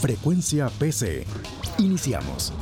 Frecuencia PC. Iniciamos.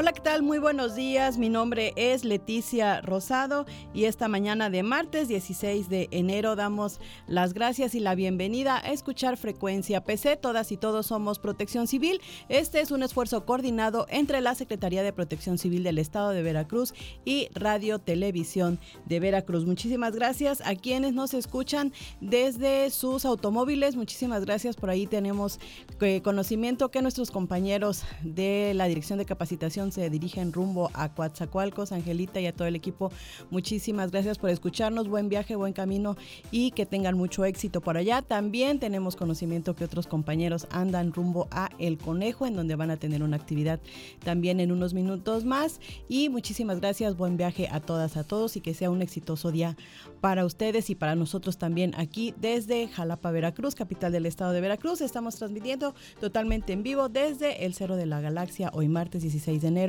Hola, ¿qué tal? Muy buenos días. Mi nombre es Leticia Rosado y esta mañana de martes 16 de enero damos las gracias y la bienvenida a escuchar Frecuencia PC. Todas y todos somos Protección Civil. Este es un esfuerzo coordinado entre la Secretaría de Protección Civil del Estado de Veracruz y Radio Televisión de Veracruz. Muchísimas gracias a quienes nos escuchan desde sus automóviles. Muchísimas gracias. Por ahí tenemos eh, conocimiento que nuestros compañeros de la Dirección de Capacitación se dirigen rumbo a Coatzacoalcos. Angelita y a todo el equipo, muchísimas gracias por escucharnos. Buen viaje, buen camino y que tengan mucho éxito por allá. También tenemos conocimiento que otros compañeros andan rumbo a El Conejo, en donde van a tener una actividad también en unos minutos más. Y muchísimas gracias, buen viaje a todas, a todos y que sea un exitoso día para ustedes y para nosotros también aquí desde Jalapa, Veracruz, capital del estado de Veracruz. Estamos transmitiendo totalmente en vivo desde el Cero de la Galaxia, hoy martes 16 de enero,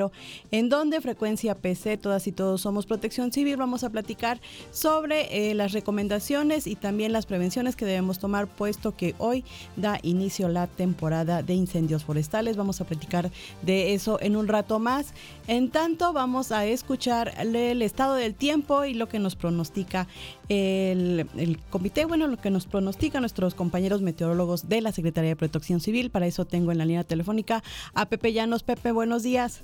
en donde Frecuencia PC, todas y todos somos Protección Civil. Vamos a platicar sobre eh, las recomendaciones y también las prevenciones que debemos tomar, puesto que hoy da inicio la temporada de incendios forestales. Vamos a platicar de eso en un rato más. En tanto, vamos a escuchar el estado del tiempo y lo que nos pronostica el, comité, bueno, lo que nos pronostica nuestros compañeros meteorólogos de la Secretaría de Protección Civil. Para eso tengo en la línea telefónica a Pepe Llanos. Pepe, buenos días.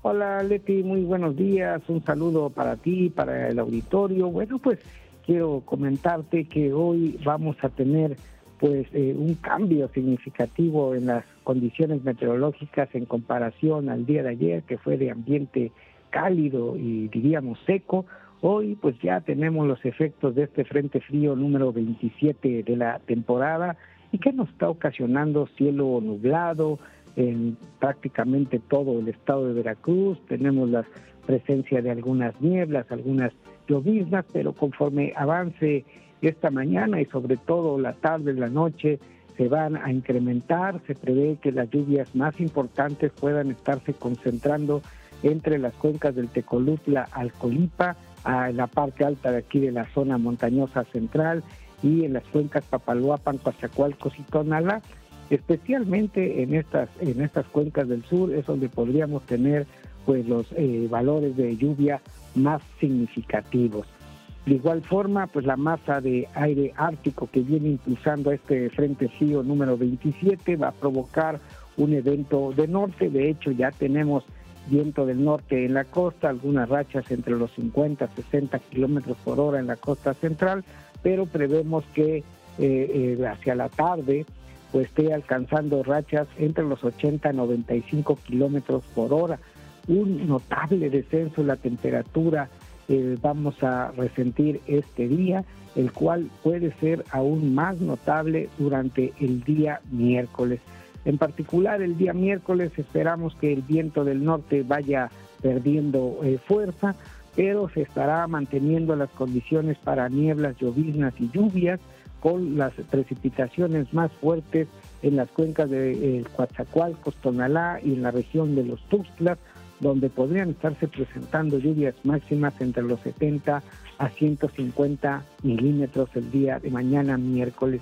Hola Leti, muy buenos días. Un saludo para ti, para el auditorio. Bueno, pues quiero comentarte que hoy vamos a tener pues eh, un cambio significativo en las condiciones meteorológicas en comparación al día de ayer que fue de ambiente cálido y diríamos seco. Hoy pues ya tenemos los efectos de este frente frío número 27 de la temporada y que nos está ocasionando cielo nublado en prácticamente todo el estado de Veracruz. Tenemos la presencia de algunas nieblas, algunas lloviznas, pero conforme avance esta mañana y sobre todo la tarde la noche se van a incrementar. Se prevé que las lluvias más importantes puedan estarse concentrando entre las cuencas del Tecolutla al Colipa, en la parte alta de aquí de la zona montañosa central y en las cuencas Papaloapan, Coatzacoalcos y Tonalá. Especialmente en estas, en estas cuencas del sur es donde podríamos tener pues los eh, valores de lluvia más significativos. De igual forma, pues la masa de aire ártico que viene impulsando este frente frío número 27 va a provocar un evento de norte. De hecho, ya tenemos viento del norte en la costa, algunas rachas entre los 50 y 60 kilómetros por hora en la costa central, pero prevemos que eh, eh, hacia la tarde pues esté alcanzando rachas entre los 80 y 95 kilómetros por hora. Un notable descenso en la temperatura eh, vamos a resentir este día, el cual puede ser aún más notable durante el día miércoles. En particular, el día miércoles esperamos que el viento del norte vaya perdiendo eh, fuerza, pero se estará manteniendo las condiciones para nieblas, lloviznas y lluvias con las precipitaciones más fuertes en las cuencas de eh, Coatzacoalcos, y en la región de los Tuxtlas, donde podrían estarse presentando lluvias máximas entre los 70 a 150 milímetros el día de mañana miércoles.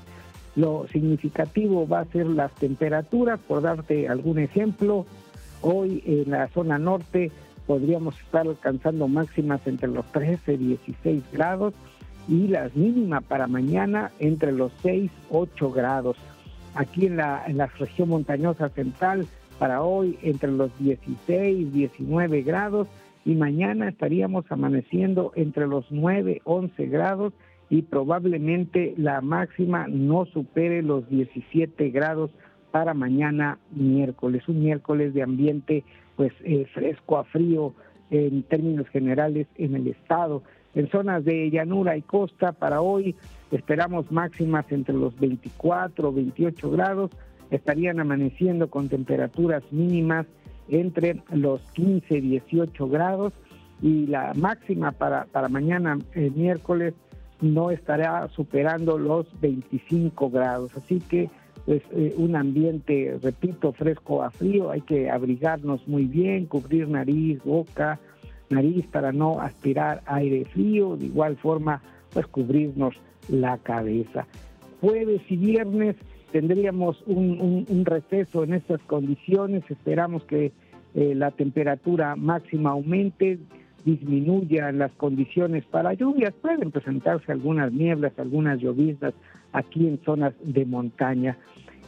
Lo significativo va a ser las temperaturas, por darte algún ejemplo, hoy en la zona norte podríamos estar alcanzando máximas entre los 13 y 16 grados y las mínimas para mañana entre los 6 8 grados. Aquí en la, en la región montañosa central para hoy entre los 16 19 grados y mañana estaríamos amaneciendo entre los 9 11 grados y probablemente la máxima no supere los 17 grados para mañana miércoles, un miércoles de ambiente pues eh, fresco a frío en términos generales en el estado. En zonas de llanura y costa. Para hoy esperamos máximas entre los 24 28 grados, estarían amaneciendo con temperaturas mínimas entre los 15 y 18 grados. Y la máxima para, para mañana eh, miércoles no estará superando los 25 grados. Así que pues eh, un ambiente, repito, fresco a frío, hay que abrigarnos muy bien, cubrir nariz, boca, nariz para no aspirar aire frío, de igual forma pues cubrirnos la cabeza. Jueves y viernes tendríamos un, receso en estas condiciones, esperamos que eh, la temperatura máxima aumente, disminuyan las condiciones para lluvias, pueden presentarse algunas nieblas, algunas lloviznas aquí en zonas de montaña,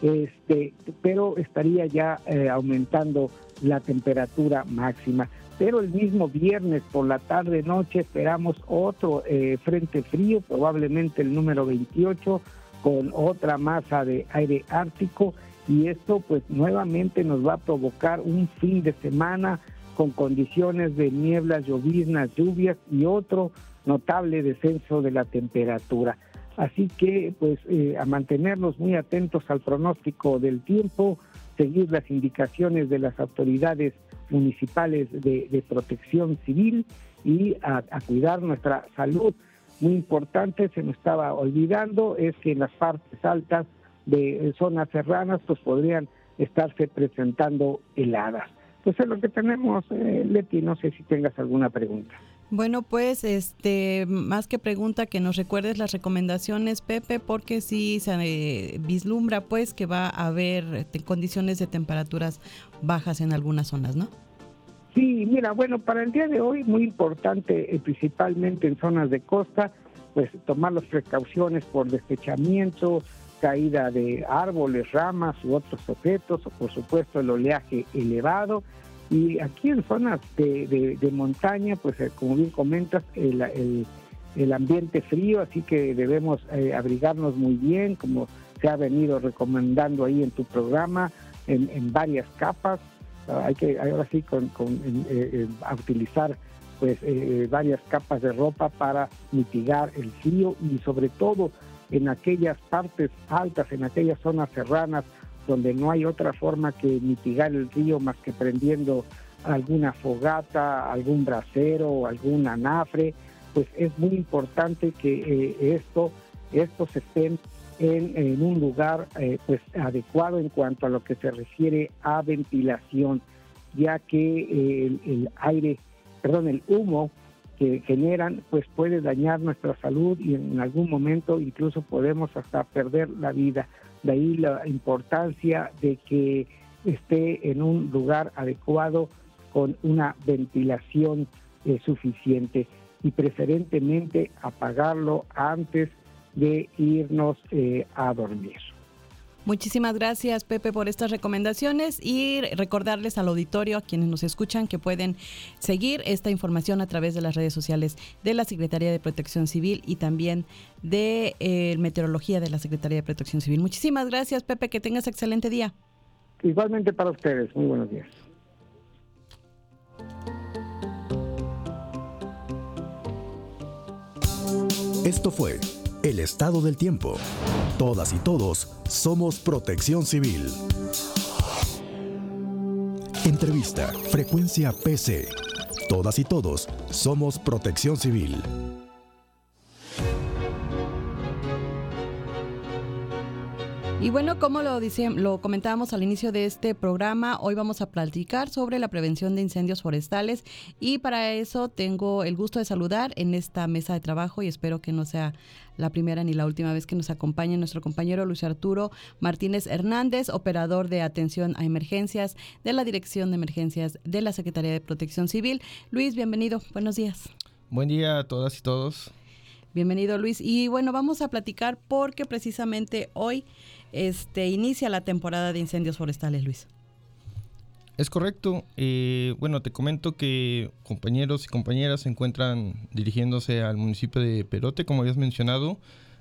este, pero estaría ya eh, aumentando la temperatura máxima. Pero el mismo viernes por la tarde noche esperamos otro eh, frente frío, probablemente el número 28, con otra masa de aire ártico y esto pues nuevamente nos va a provocar un fin de semana con condiciones de nieblas, lloviznas, lluvias y otro notable descenso de la temperatura. Así que, pues, eh, a mantenernos muy atentos al pronóstico del tiempo, seguir las indicaciones de las autoridades municipales de, protección civil y a, cuidar nuestra salud. Muy importante, se nos estaba olvidando, es que en las partes altas de zonas serranas, pues podrían estarse presentando heladas. Pues es lo que tenemos, eh, Leti, no sé si tengas alguna pregunta. Bueno, pues este más que pregunta que nos recuerdes las recomendaciones, Pepe, porque sí se eh, vislumbra pues que va a haber este, condiciones de temperaturas bajas en algunas zonas, ¿no? Sí, mira, bueno, para el día de hoy muy importante, eh, principalmente en zonas de costa, pues tomar las precauciones por despechamiento, caída de árboles, ramas u otros objetos, o por supuesto el oleaje elevado. Y aquí en zonas de, montaña, pues eh, como bien comentas, el, ambiente frío, así que debemos eh, abrigarnos muy bien, como se ha venido recomendando ahí en tu programa, en, varias capas. Ah, hay que ahora sí con, eh, utilizar pues varias capas de ropa para mitigar el frío y sobre todo en aquellas partes altas, en aquellas zonas serranas, donde no hay otra forma que mitigar el río más que prendiendo alguna fogata, algún brasero, algún anafre, pues es muy importante que eh, esto, estos estén en, un lugar eh, pues adecuado en cuanto a lo que se refiere a ventilación, ya que eh, el aire, perdón, el humo que generan, pues puede dañar nuestra salud y en algún momento incluso podemos hasta perder la vida. De ahí la importancia de que esté en un lugar adecuado con una ventilación eh, suficiente y preferentemente apagarlo antes de irnos eh, a dormir. Muchísimas gracias, Pepe, por estas recomendaciones y recordarles al auditorio, a quienes nos escuchan, que pueden seguir esta información a través de las redes sociales de la Secretaría de Protección Civil y también de eh, Meteorología de la Secretaría de Protección Civil. Muchísimas gracias, Pepe, que tengas excelente día. Igualmente para ustedes, muy buenos días. Esto fue el estado del tiempo. Todas y todos somos protección civil. Entrevista, frecuencia PC. Todas y todos somos protección civil. Y bueno, como lo, lo comentábamos al inicio de este programa, hoy vamos a platicar sobre la prevención de incendios forestales y para eso tengo el gusto de saludar en esta mesa de trabajo y espero que no sea la primera ni la última vez que nos acompañe nuestro compañero Luis Arturo Martínez Hernández, operador de atención a emergencias de la Dirección de Emergencias de la Secretaría de Protección Civil. Luis, bienvenido, buenos días. Buen día a todas y todos. Bienvenido Luis. Y bueno, vamos a platicar porque precisamente hoy este, inicia la temporada de incendios forestales, Luis. Es correcto. Eh, bueno, te comento que compañeros y compañeras se encuentran dirigiéndose al municipio de Perote, como habías mencionado,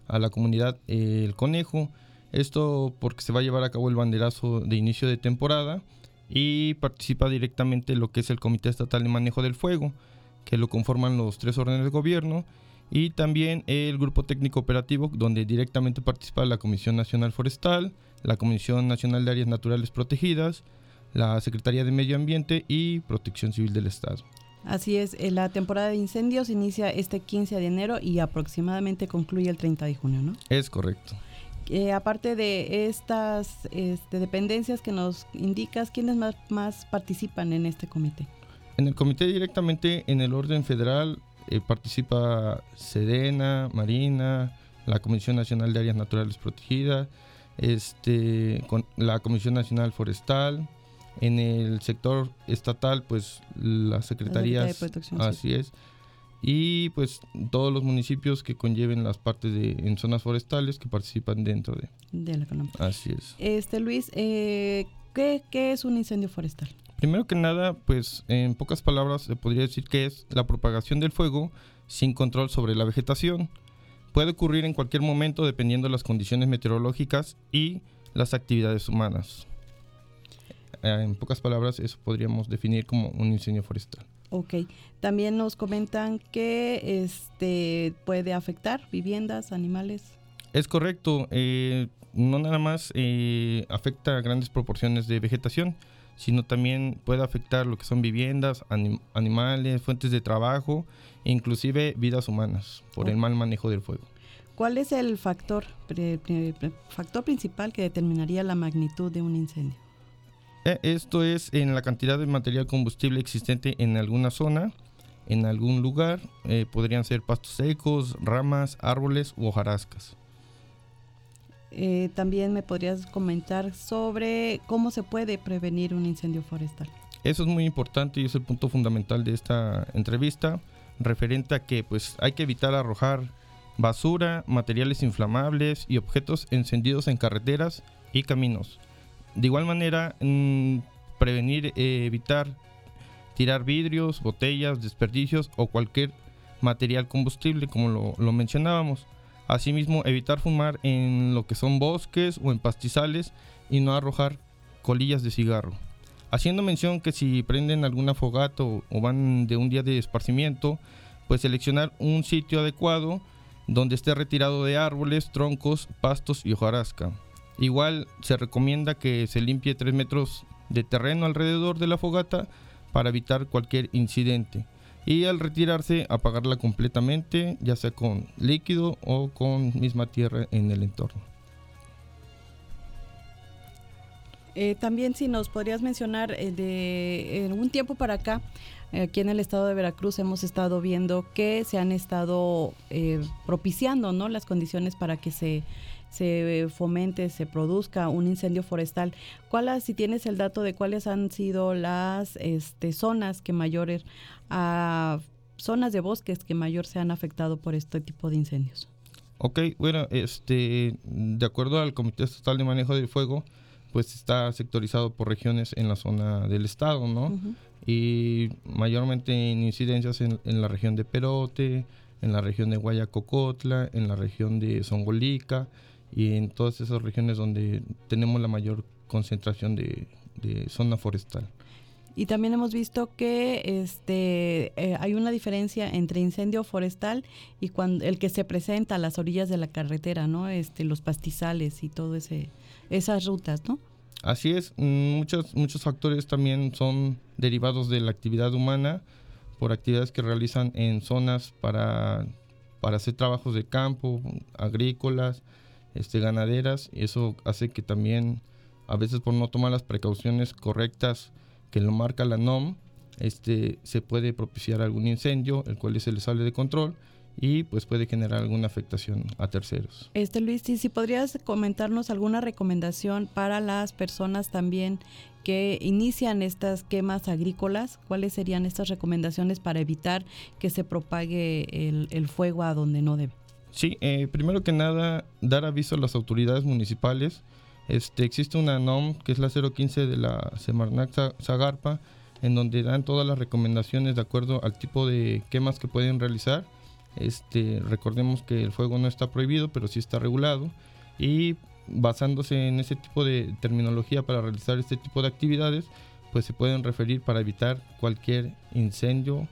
a la comunidad eh, El Conejo. Esto porque se va a llevar a cabo el banderazo de inicio de temporada y participa directamente lo que es el Comité Estatal de Manejo del Fuego. que lo conforman los tres órdenes de gobierno, y también el grupo técnico operativo, donde directamente participa la Comisión Nacional Forestal, la Comisión Nacional de Áreas Naturales Protegidas, la Secretaría de Medio Ambiente y Protección Civil del Estado. Así es, eh, la temporada de incendios inicia este 15 de enero y aproximadamente concluye el 30 de junio, ¿no? Es correcto. Eh, aparte de estas este, dependencias que nos indicas, ¿quiénes más, más participan en este comité? En el comité directamente en el orden federal eh, participa Sedena, Marina, la Comisión Nacional de Áreas Naturales Protegidas, este, con la Comisión Nacional Forestal, en el sector estatal, pues las secretarías, así es, y pues todos los municipios que conlleven las partes de en zonas forestales que participan dentro de, de la. Así es. Este Luis, eh, ¿qué, ¿qué es un incendio forestal? Primero que nada, pues en pocas palabras se podría decir que es la propagación del fuego sin control sobre la vegetación. Puede ocurrir en cualquier momento dependiendo de las condiciones meteorológicas y las actividades humanas. Eh, en pocas palabras, eso podríamos definir como un incendio forestal. Ok. También nos comentan que este puede afectar viviendas, animales. Es correcto. Eh, no nada más eh, afecta a grandes proporciones de vegetación, sino también puede afectar lo que son viviendas, animales, fuentes de trabajo e inclusive vidas humanas por el mal manejo del fuego. ¿Cuál es el factor, factor principal que determinaría la magnitud de un incendio? Eh, esto es en la cantidad de material combustible existente en alguna zona, en algún lugar. Eh, podrían ser pastos secos, ramas, árboles u hojarascas. Eh, también me podrías comentar sobre cómo se puede prevenir un incendio forestal. Eso es muy importante y es el punto fundamental de esta entrevista, referente a que pues hay que evitar arrojar basura, materiales inflamables y objetos encendidos en carreteras y caminos. De igual manera, mm, prevenir, eh, evitar tirar vidrios, botellas, desperdicios o cualquier material combustible, como lo, lo mencionábamos. Asimismo, evitar fumar en lo que son bosques o en pastizales y no arrojar colillas de cigarro. Haciendo mención que si prenden alguna fogata o, van de un día de esparcimiento, pues seleccionar un sitio adecuado donde esté retirado de árboles, troncos, pastos y hojarasca. Igual se recomienda que se limpie 3 metros de terreno alrededor de la fogata para evitar cualquier incidente y al retirarse apagarla completamente, ya sea con líquido o con misma tierra en el entorno. Eh, también si nos podrías mencionar eh, de en un tiempo para acá, aquí en el estado de Veracruz hemos estado viendo que se han estado eh, propiciando ¿no? las condiciones para que se se fomente, se produzca un incendio forestal. ¿Cuál, si tienes el dato de cuáles han sido las este, zonas que mayores, a zonas de bosques que mayor se han afectado por este tipo de incendios? Ok, bueno, este, de acuerdo al Comité Estatal de Manejo del Fuego, pues está sectorizado por regiones en la zona del estado, ¿no? Y mayormente en incidencias en, en, la región de Perote, en la región de Guayacocotla, en la región de Zongolica, y en todas esas regiones donde tenemos la mayor concentración de, zona forestal. Y también hemos visto que este eh, hay una diferencia entre incendio forestal y cuando el que se presenta a las orillas de la carretera, ¿no? Este los pastizales y todo ese esas rutas, ¿no? Así es, muchos muchos factores también son derivados de la actividad humana por actividades que realizan en zonas para para hacer trabajos de campo, agrícolas, este, ganaderas y eso hace que también a veces por no tomar las precauciones correctas que lo marca la NOM, este, se puede propiciar algún incendio, el cual se le sale de control y pues puede generar alguna afectación a terceros. Este Luis, si podrías comentarnos alguna recomendación para las personas también que inician estas quemas agrícolas, ¿cuáles serían estas recomendaciones para evitar que se propague el, el fuego a donde no debe? Sí, eh, primero que nada, dar aviso a las autoridades municipales. Este, existe una NOM que es la 015 de la Semarnac Zagarpa, en donde dan todas las recomendaciones de acuerdo al tipo de quemas que pueden realizar. Este, recordemos que el fuego no está prohibido, pero sí está regulado. Y basándose en ese tipo de terminología para realizar este tipo de actividades, pues se pueden referir para evitar cualquier incendio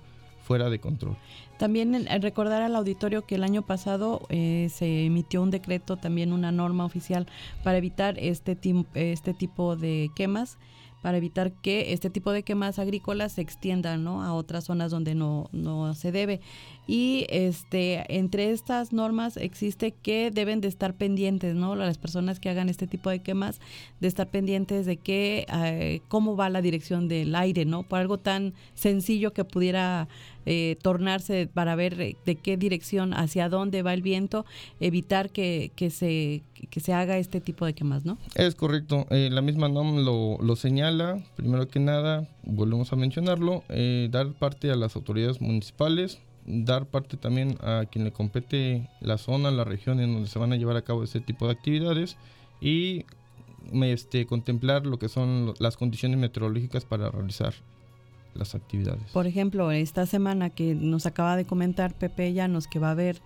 fuera de control. También recordar al auditorio que el año pasado eh, se emitió un decreto, también una norma oficial para evitar este, este tipo de quemas para evitar que este tipo de quemas agrícolas se extiendan ¿no? a otras zonas donde no, no se debe. Y este, entre estas normas existe que deben de estar pendientes, ¿no? Las personas que hagan este tipo de quemas, de estar pendientes de que, eh, cómo va la dirección del aire, ¿no? Por algo tan sencillo que pudiera eh, tornarse para ver de qué dirección, hacia dónde va el viento, evitar que, que, se, que se haga este tipo de quemas, ¿no? Es correcto. Eh, la misma NOM lo, lo, señala. Primero que nada, volvemos a mencionarlo, eh, dar parte a las autoridades municipales, dar parte también a quien le compete la zona, la región en donde se van a llevar a cabo ese tipo de actividades y este, contemplar lo que son las condiciones meteorológicas para realizar las actividades. Por ejemplo, esta semana que nos acaba de comentar Pepe Llanos que va a haber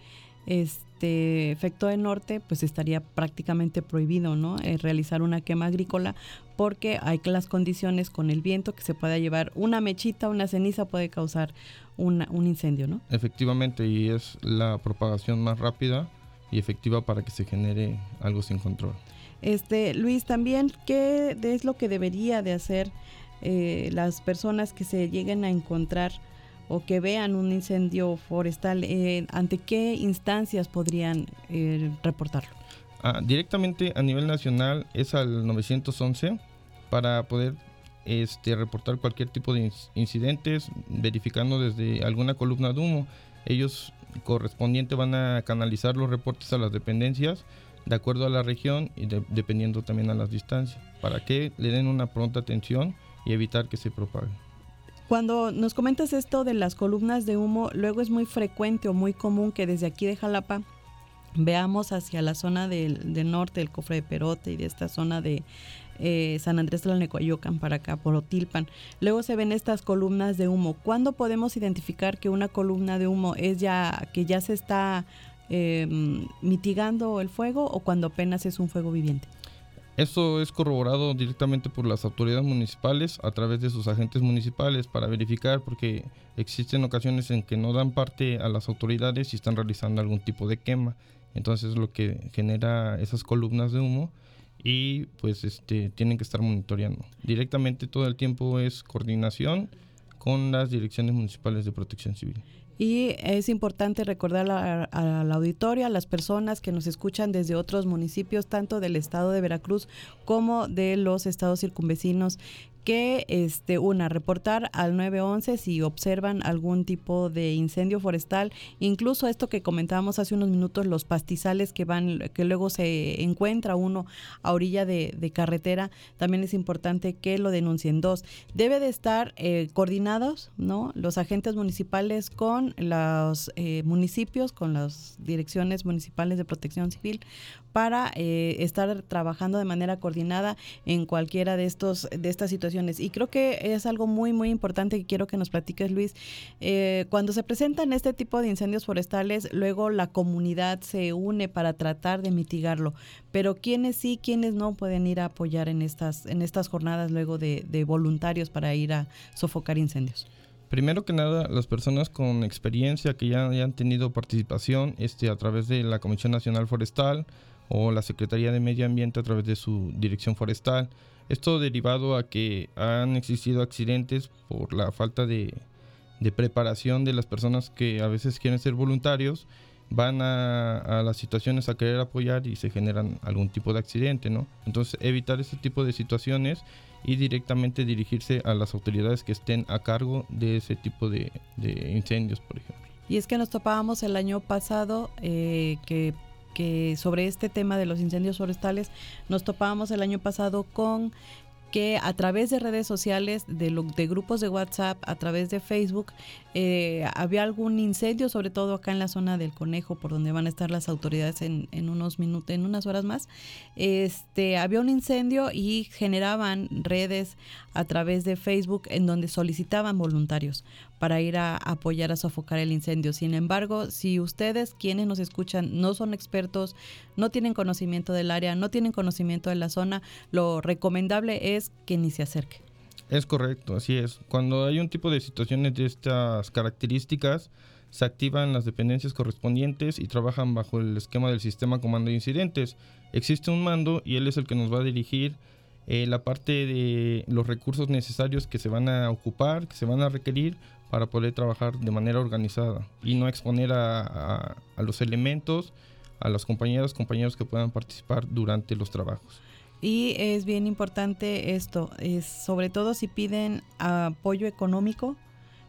este efecto de norte, pues estaría prácticamente prohibido, ¿no? Eh, realizar una quema agrícola porque hay las condiciones con el viento que se pueda llevar una mechita, una ceniza puede causar un incendio, ¿no? Efectivamente, y es la propagación más rápida y efectiva para que se genere algo sin control. Este, Luis, también, ¿qué es lo que debería de hacer eh, las personas que se lleguen a encontrar o que vean un incendio forestal, eh, ¿ante qué instancias podrían eh, reportarlo? Ah, directamente a nivel nacional es al 911 para poder este, reportar cualquier tipo de incidentes, verificando desde alguna columna de humo. Ellos correspondiente van a canalizar los reportes a las dependencias de acuerdo a la región y dependiendo también a las distancias, para que le den una pronta atención y evitar que se propague. Cuando nos comentas esto de las columnas de humo, luego es muy frecuente o muy común que desde aquí de Jalapa veamos hacia la zona del, norte, del cofre de Perote y de esta zona de eh, San Andrés de la Necoyocan para acá, por Otilpan. Luego se ven estas columnas de humo. ¿Cuándo podemos identificar que una columna de humo es ya que ya se está em, mitigando el fuego o cuando apenas es un fuego viviente? Esto es corroborado directamente por las autoridades municipales a través de sus agentes municipales para verificar porque existen ocasiones en que no dan parte a las autoridades y están realizando algún tipo de quema. Entonces lo que genera esas columnas de humo y pues este tienen que estar monitoreando. Directamente todo el tiempo es coordinación con las direcciones municipales de protección civil. Y es importante recordar a, la auditoria, a las personas que nos escuchan desde otros municipios, tanto del estado de Veracruz como de los estados circunvecinos, que este una reportar al 911 si observan algún tipo de incendio forestal, incluso esto que comentábamos hace unos minutos los pastizales que van que luego se encuentra uno a orilla de, carretera, también es importante que lo denuncien. Dos, debe de estar eh, coordinados, ¿no? Los agentes municipales con los eh, municipios, con las direcciones municipales de protección civil para eh, estar trabajando de manera coordinada en cualquiera de estos de estas situaciones y creo que es algo muy muy importante que quiero que nos platiques Luis. Eh, cuando se presentan este tipo de incendios forestales luego la comunidad se une para tratar de mitigarlo. Pero quiénes sí quiénes no pueden ir a apoyar en estas en estas jornadas luego de, voluntarios para ir a sofocar incendios Primero que nada, las personas con experiencia que ya hayan tenido participación este, a través de la Comisión Nacional Forestal, o la Secretaría de Medio Ambiente a través de su dirección forestal. Esto derivado a que han existido accidentes por la falta de, preparación de las personas que a veces quieren ser voluntarios, van a, las situaciones a querer apoyar y se generan algún tipo de accidente, ¿no? Entonces evitar ese tipo de situaciones y directamente dirigirse a las autoridades que estén a cargo de ese tipo de, incendios, por ejemplo. Y es que nos topábamos el año pasado eh, que que sobre este tema de los incendios forestales nos topábamos el año pasado con que a través de redes sociales, de, de grupos de WhatsApp, a través de Facebook, eh, había algún incendio, sobre todo acá en la zona del Conejo, por donde van a estar las autoridades en, en unos minutos, en unas horas más. Este, había un incendio y generaban redes a través de Facebook en donde solicitaban voluntarios para ir a apoyar a sofocar el incendio. Sin embargo, si ustedes, quienes nos escuchan, no son expertos, no tienen conocimiento del área, no tienen conocimiento de la zona, lo recomendable es que ni se acerque. Es correcto, así es. Cuando hay un tipo de situaciones de estas características, se activan las dependencias correspondientes y trabajan bajo el esquema del sistema comando de incidentes. Existe un mando y él es el que nos va a dirigir eh, la parte de los recursos necesarios que se van a ocupar, que se van a requerir para poder trabajar de manera organizada y no exponer a, los elementos, a las compañeras, compañeros que puedan participar durante los trabajos. Y es bien importante esto, es sobre todo si piden apoyo económico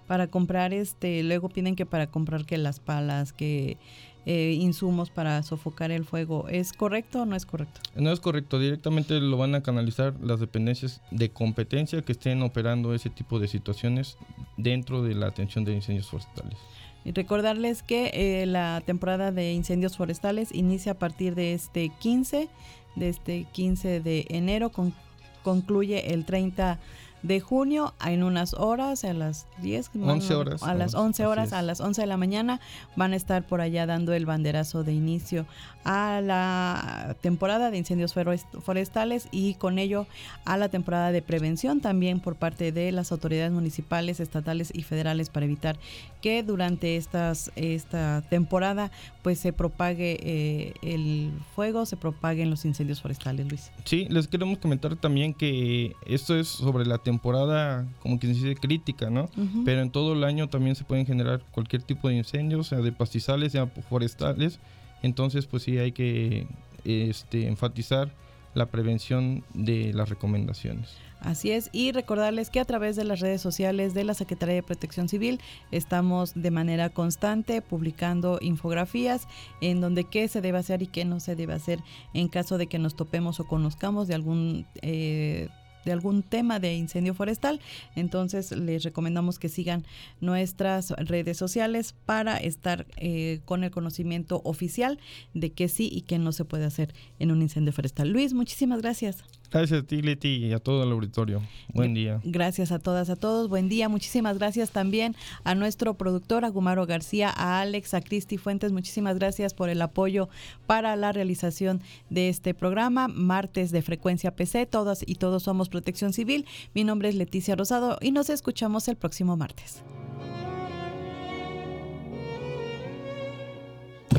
para comprar este, luego piden que para comprar que las palas, que eh, insumos para sofocar el fuego. ¿Es correcto o no es correcto? No es correcto. Directamente lo van a canalizar las dependencias de competencia que estén operando ese tipo de situaciones dentro de la atención de incendios forestales. Y recordarles que eh, la temporada de incendios forestales inicia a partir de este 15, de este 15 de enero, con, concluye el 30 de junio en unas horas, a las 10, 11 horas. A las 11 horas, a las 11 de la mañana, van a estar por allá dando el banderazo de inicio a la temporada de incendios forestales y con ello a la temporada de prevención también por parte de las autoridades municipales, estatales y federales para evitar que durante estas, esta temporada pues se propague eh, el fuego, se propaguen los incendios forestales, Luis. Sí, les queremos comentar también que esto es sobre la temporada, como quien dice, crítica, ¿no? Pero en todo el año también se pueden generar cualquier tipo de incendios, sea de pastizales, sea forestales. Entonces, pues sí hay que este, enfatizar la prevención de las recomendaciones. Así es, y recordarles que a través de las redes sociales de la Secretaría de Protección Civil estamos de manera constante publicando infografías en donde qué se debe hacer y qué no se debe hacer en caso de que nos topemos o conozcamos de algún... Eh, de algún tema de incendio forestal. Entonces les recomendamos que sigan nuestras redes sociales para estar eh, con el conocimiento oficial de qué sí y qué no se puede hacer en un incendio forestal. Luis, muchísimas gracias. Gracias a ti, Leti, y a todo el auditorio. Buen día. Gracias a todas, a todos. Buen día. Muchísimas gracias también a nuestro productor, a Gumaro García, a Alex, a Cristi Fuentes. Muchísimas gracias por el apoyo para la realización de este programa. Martes de Frecuencia PC. Todas y todos somos Protección Civil. Mi nombre es Leticia Rosado y nos escuchamos el próximo martes.